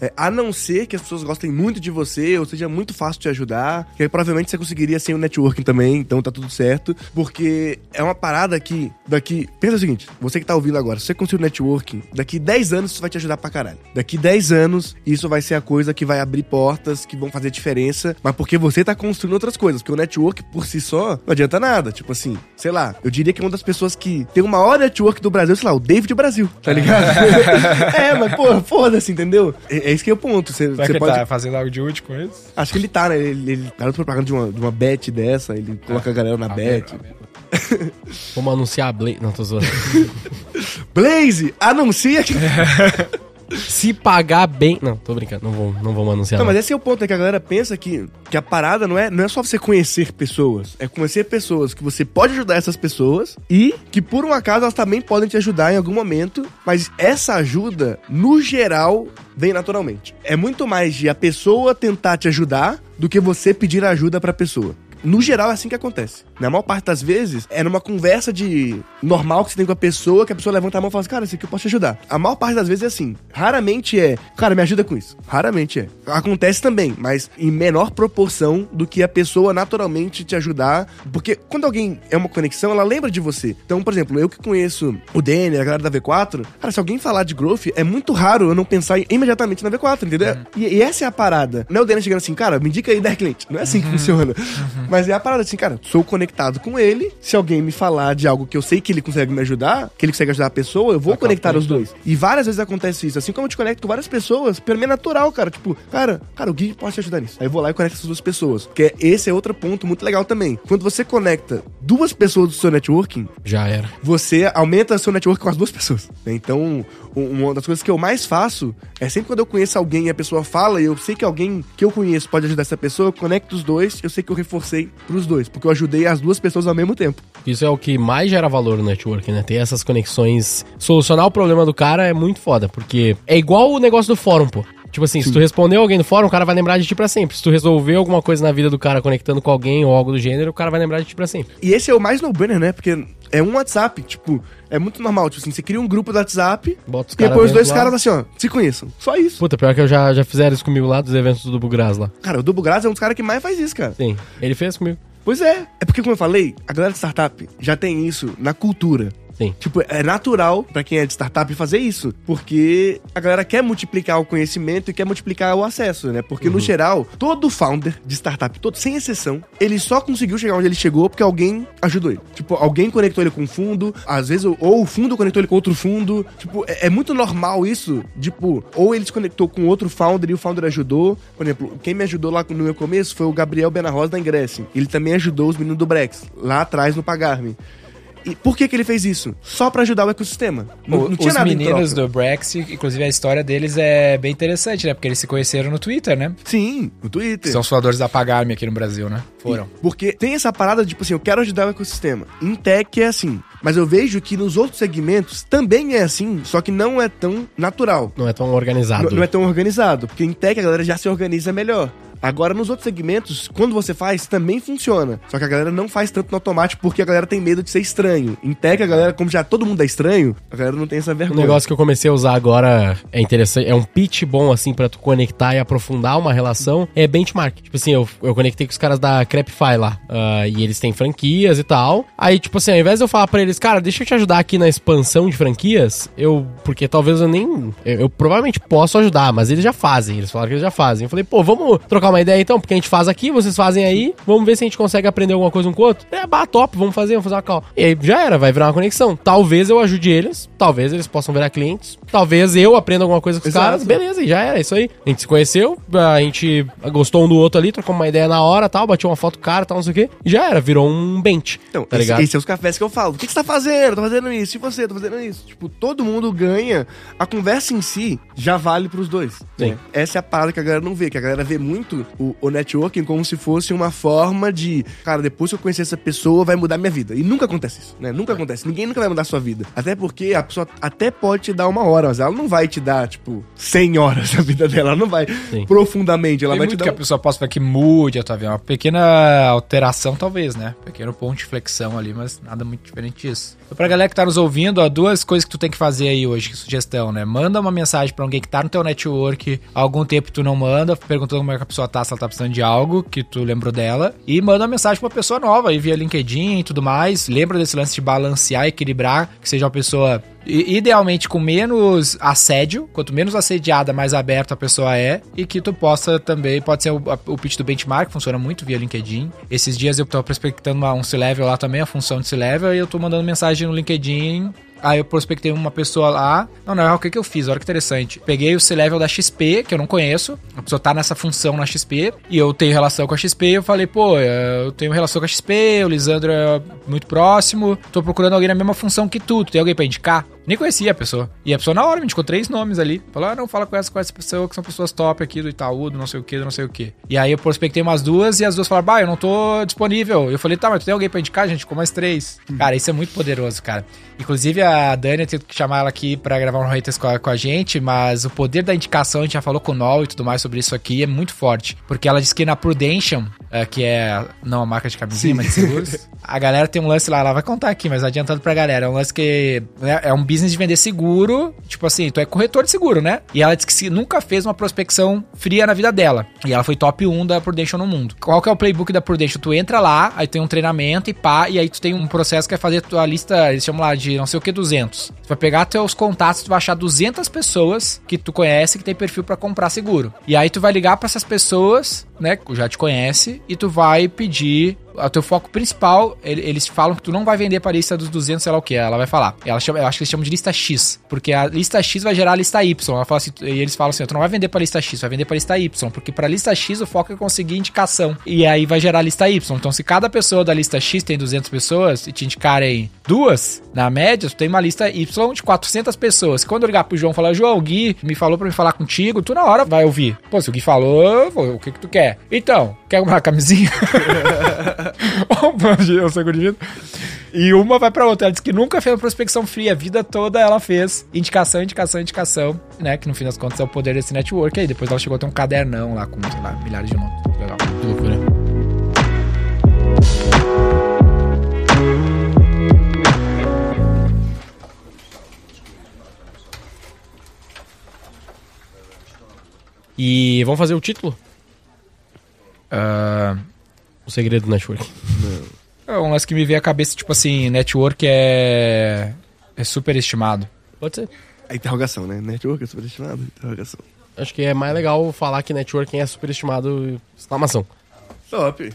Speaker 3: É, a não ser que as pessoas gostem muito de você, ou seja muito fácil te ajudar, que aí, provavelmente você conseguiria sem o networking também, então tá tudo certo. Porque é uma parada que daqui. Pensa o seguinte: você que tá ouvindo agora, se você conseguir o networking, daqui 10 anos isso vai te ajudar pra caralho. Daqui 10 anos, isso vai ser a coisa que vai abrir portas, que vão fazer diferença, mas porque você tá construindo outras coisas. Porque o network por si só não adianta nada. Tipo assim, sei lá, eu diria que é uma das pessoas que tem o maior network do Brasil, sei lá, o David Brasil, tá ligado? é, mas, pô, foda-se, entendeu? É, é isso que é o ponto. Você,
Speaker 4: Será que
Speaker 3: pode.
Speaker 4: ele tá fazendo algo de útil com isso?
Speaker 3: Acho que ele tá, né? Ele, ele tá propaganda de uma, de uma bet dessa, ele coloca a galera na bet.
Speaker 2: Vamos anunciar a Blaze. Não, tô zoando.
Speaker 3: Blaze, anuncia que.
Speaker 2: Se pagar bem. Não, tô brincando. Não, vou, não vamos anunciar.
Speaker 3: Não,
Speaker 2: Não,
Speaker 3: mas esse é o ponto, é que a galera pensa que, que a parada não é, não é só você conhecer pessoas, é conhecer pessoas que você pode ajudar essas pessoas e que por um acaso elas também podem te ajudar em algum momento, mas essa ajuda, no geral, vem naturalmente. É muito mais de a pessoa tentar te ajudar do que você pedir ajuda pra pessoa. No geral, é assim que acontece. Na maior parte das vezes, é numa conversa de normal que você tem com a pessoa, que a pessoa levanta a mão e fala assim, cara, isso aqui eu posso te ajudar. A maior parte das vezes é assim. Raramente é, cara, me ajuda com isso. Raramente é. Acontece também, mas em menor proporção do que a pessoa naturalmente te ajudar. Porque quando alguém é uma conexão, ela lembra de você. Então, por exemplo, eu que conheço o Denner, a galera da V4, cara, se alguém falar de growth, é muito raro eu não pensar imediatamente na V4, entendeu? E, e essa é a parada. Não é o Denner chegando assim, cara, me indica aí 10 clientes. Não é assim que funciona. Mas é a parada assim, cara, sou conectado com ele. Se alguém me falar de algo que eu sei que ele consegue me ajudar, que ele consegue ajudar a pessoa, eu vou
Speaker 2: Acaba
Speaker 3: conectar os dois. E várias vezes acontece isso. Assim como eu te conecto com várias pessoas, pra mim é natural, cara. Tipo, cara, cara, o Gui pode te ajudar nisso. Aí eu vou lá e conecto essas duas pessoas. Porque esse é outro ponto muito legal também. Quando você conecta duas pessoas do seu networking,
Speaker 2: Já era.
Speaker 3: você aumenta seu network com as duas pessoas. né? Então, uma das coisas que eu mais faço é sempre quando eu conheço alguém e a pessoa fala e eu sei que alguém que eu conheço pode ajudar essa pessoa, eu conecto os dois, eu sei que eu reforcei pros dois, porque eu ajudei as duas pessoas ao mesmo tempo.
Speaker 2: Isso é o que mais gera valor no network, né? Ter essas conexões. Solucionar o problema do cara é muito foda, porque é igual o negócio do fórum, pô. Tipo assim, se tu respondeu alguém no fórum, o cara vai lembrar de ti pra sempre. Se tu resolver alguma coisa na vida do cara conectando com alguém ou algo do gênero, o cara vai lembrar de ti pra sempre.
Speaker 3: E esse é o mais no-brainer, né? Porque é um WhatsApp, tipo, é muito normal. Tipo assim, você cria um grupo do WhatsApp
Speaker 2: Bota os
Speaker 3: e depois os dois caras assim, ó, se conheçam. Só isso.
Speaker 2: Puta, pior que eu já, já fizeram isso comigo lá dos eventos do Bugras lá.
Speaker 3: Cara, o Dubo Graz é um dos caras que mais faz isso, cara.
Speaker 2: Sim, ele fez comigo.
Speaker 3: Pois é. É porque, como eu falei, a galera de startup já tem isso na cultura.
Speaker 2: Sim.
Speaker 3: Tipo, é natural pra quem é de startup fazer isso, porque a galera quer multiplicar o conhecimento e quer multiplicar o acesso, né? Porque no geral, todo founder de startup, todo sem exceção, ele só conseguiu chegar onde ele chegou porque alguém ajudou ele. Tipo, alguém conectou ele com um fundo, às vezes ou- ou o fundo conectou ele com outro fundo. Tipo, é, é muito normal isso, tipo, ou ele se conectou com outro founder e o founder ajudou. Por exemplo, quem me ajudou lá no meu começo foi o Gabriel Benarroz da Ingresse. Ele também ajudou os meninos do Brex, lá atrás no Pagarme. E por que, que ele fez isso? Só pra ajudar o ecossistema. Não,
Speaker 4: O-
Speaker 3: não tinha
Speaker 4: Os
Speaker 3: nada
Speaker 4: meninos do Brexit, inclusive a história deles é bem interessante, né? Porque eles se conheceram no Twitter, né?
Speaker 3: Sim, no Twitter.
Speaker 4: São os fundadores da Pagarme aqui no Brasil, né? Foram.
Speaker 3: Porque tem essa parada de, tipo assim, eu quero ajudar o ecossistema. Em tech é assim. Mas eu vejo que nos outros segmentos também é assim, só que não é tão natural.
Speaker 2: Não é tão organizado.
Speaker 3: Não, não é tão organizado. Porque em tech a galera já se organiza melhor. Agora, nos outros segmentos, quando você faz, também funciona. Só que a galera não faz tanto no automático porque a galera tem medo de ser estranho. Em tech, a galera, como já todo mundo é estranho, a galera não tem essa
Speaker 2: Um
Speaker 3: vergonha.
Speaker 2: negócio que eu comecei a usar agora é interessante, é um pitch bom, assim, pra tu conectar e aprofundar uma relação, é benchmark. Tipo assim, eu, eu conectei com os caras da Crepify lá, ah, e eles têm franquias e tal. Aí, tipo assim, ao invés de eu falar pra eles, cara, deixa eu te ajudar aqui na expansão de franquias, eu, porque talvez eu nem, eu, eu provavelmente posso ajudar, mas eles já fazem, eles falaram que eles já fazem. Eu falei, pô, vamos trocar uma ideia então, porque a gente faz aqui, vocês fazem aí, vamos ver se a gente consegue aprender alguma coisa um com o outro. É, bah, top, vamos fazer, vamos fazer uma call. E aí já era, vai virar uma conexão. Talvez eu ajude eles, talvez eles possam virar clientes, talvez eu aprenda alguma coisa com os
Speaker 3: Exato.
Speaker 2: caras, beleza, e já era, é isso aí. A gente se conheceu, a gente gostou um do outro ali, trocou uma ideia na hora, tal, bateu uma foto cara, tal, não sei o quê, e já era, virou um bench,
Speaker 3: Então,
Speaker 2: tá
Speaker 3: esse,
Speaker 2: ligado?
Speaker 3: esse é os cafés que eu falo. O que, que você tá fazendo? Tô fazendo isso. E você? Tô fazendo isso. Tipo, todo mundo ganha. A conversa em si já vale pros dois.
Speaker 2: Sim.
Speaker 3: né? Essa é a parada que a galera não vê. Que a galera vê muito muito o, o networking como se fosse uma forma de, cara, depois que eu conhecer essa pessoa, vai mudar minha vida. E nunca acontece isso, né? Nunca acontece. Ninguém nunca vai mudar a sua vida. Até porque a pessoa até pode te dar uma hora, mas ela não vai te dar, tipo, 100 horas da vida dela. Ela não vai
Speaker 2: Sim.
Speaker 3: profundamente. Ela
Speaker 4: Tem
Speaker 3: vai
Speaker 4: muito
Speaker 3: te
Speaker 4: que
Speaker 3: dar.
Speaker 4: a pessoa possa que mude a tua vida. Uma pequena alteração, talvez, né? Pequeno ponto de flexão ali, mas nada muito diferente disso. Então, pra galera que tá nos ouvindo, ó, duas coisas que tu tem que fazer aí hoje, que sugestão, né? Manda uma mensagem pra alguém que tá no teu network, há algum tempo tu não manda, perguntando como é que a pessoa tá, se ela tá precisando de algo, que tu lembrou dela. E manda uma mensagem pra uma pessoa nova aí via LinkedIn e tudo mais. Lembra desse lance de balancear, equilibrar, que seja uma pessoa Idealmente com menos assédio, quanto menos assediada, mais aberta a pessoa é, e que tu possa também, pode ser o, o pitch do benchmark, funciona muito via LinkedIn. Esses dias eu tô prospectando uma- um C-Level lá também, a função de C-Level, e eu tô mandando mensagem no LinkedIn Aí eu prospectei uma pessoa lá. Não, não, o que, que eu fiz? Olha que interessante. Peguei o C-Level da XP, que eu não conheço. A pessoa tá nessa função na XP. E eu tenho relação com a XP. Eu falei, pô, eu tenho relação com a XP. O Lisandro é muito próximo. Tô procurando alguém na mesma função que tu. Tu tem alguém pra indicar? Nem conhecia a pessoa. E a pessoa na hora me indicou três nomes ali. Falou, ah, não, fala com essa, com essa pessoa, que são pessoas top aqui do Itaú, do não sei o que, do não sei o que. E aí eu prospectei umas duas e as duas falaram, bah, eu não tô disponível. Eu falei, tá, mas tu tem alguém pra indicar, gente? Com mais três. Cara, isso é muito poderoso, cara. Inclusive a Dani, eu tenho que chamar ela aqui pra gravar um haters com a, com a gente, mas o poder da indicação, a gente já falou com o Nol e tudo mais sobre isso aqui, é muito forte. Porque ela disse que na Prudential, é, que é não a marca de camisinha, mas de seguros, a galera tem um lance lá, ela vai contar aqui, mas adiantando pra galera, é um lance que né, é um business de vender seguro, tipo assim, tu é corretor de seguro, né? E ela disse que nunca fez uma prospecção fria na vida dela. E ela foi top 1 da Prudential no mundo. Qual que é o playbook da Prudential? Tu entra lá, aí tem um treinamento e pá, e aí tu tem um processo que é fazer tua lista, eles chamam lá de não sei o que 200. Tu vai pegar teus contatos, tu vai achar 200 pessoas que tu conhece que tem perfil pra comprar seguro. E aí tu vai ligar pra essas pessoas, né, já te conhece, e tu vai pedir o teu foco principal, ele- eles falam que tu não vai vender pra lista dos 200, sei lá o que, ela vai falar. Ela chama, eu acho que eles chamam de lista X, porque a lista X vai gerar a lista Y. Ela fala assim, e eles falam assim, tu não vai vender pra lista X, vai vender pra lista Y, porque pra lista X o foco é conseguir indicação. E aí vai gerar a lista Y. Então se cada pessoa da lista X tem 200 pessoas e te indicarem duas, na média, tu tem uma lista Y de 400 pessoas. Quando eu ligar pro João e falar, João, o Gui me falou pra me falar contigo, tu na hora vai ouvir. Pô, se o Gui falou, o que que tu quer? Então, quer uma camisinha? Eu sou gordinho. E uma vai pra outra. Ela disse que nunca fez uma prospecção fria. A vida toda ela fez indicação, indicação, indicação. Né? Que no fim das contas é o poder desse network. Aí depois ela chegou a ter um cadernão lá com, sei lá, milhares de nomes. Legal.
Speaker 2: Que loucura. E vamos fazer o título?
Speaker 4: Ah,
Speaker 2: O segredo do network.
Speaker 4: é um lance que me veio à cabeça, tipo assim, network é. é super estimado.
Speaker 2: Pode ser.
Speaker 3: A interrogação, né? Network é superestimado? Interrogação.
Speaker 2: Acho que é mais legal falar que networking é superestimado. Exclamação.
Speaker 3: Top.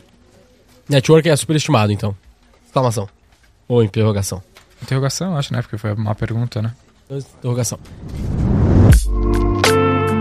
Speaker 2: Networking é superestimado, então. Exclamação. Ou interrogação.
Speaker 4: Interrogação, acho, né? Porque foi uma pergunta, né?
Speaker 2: Interrogação.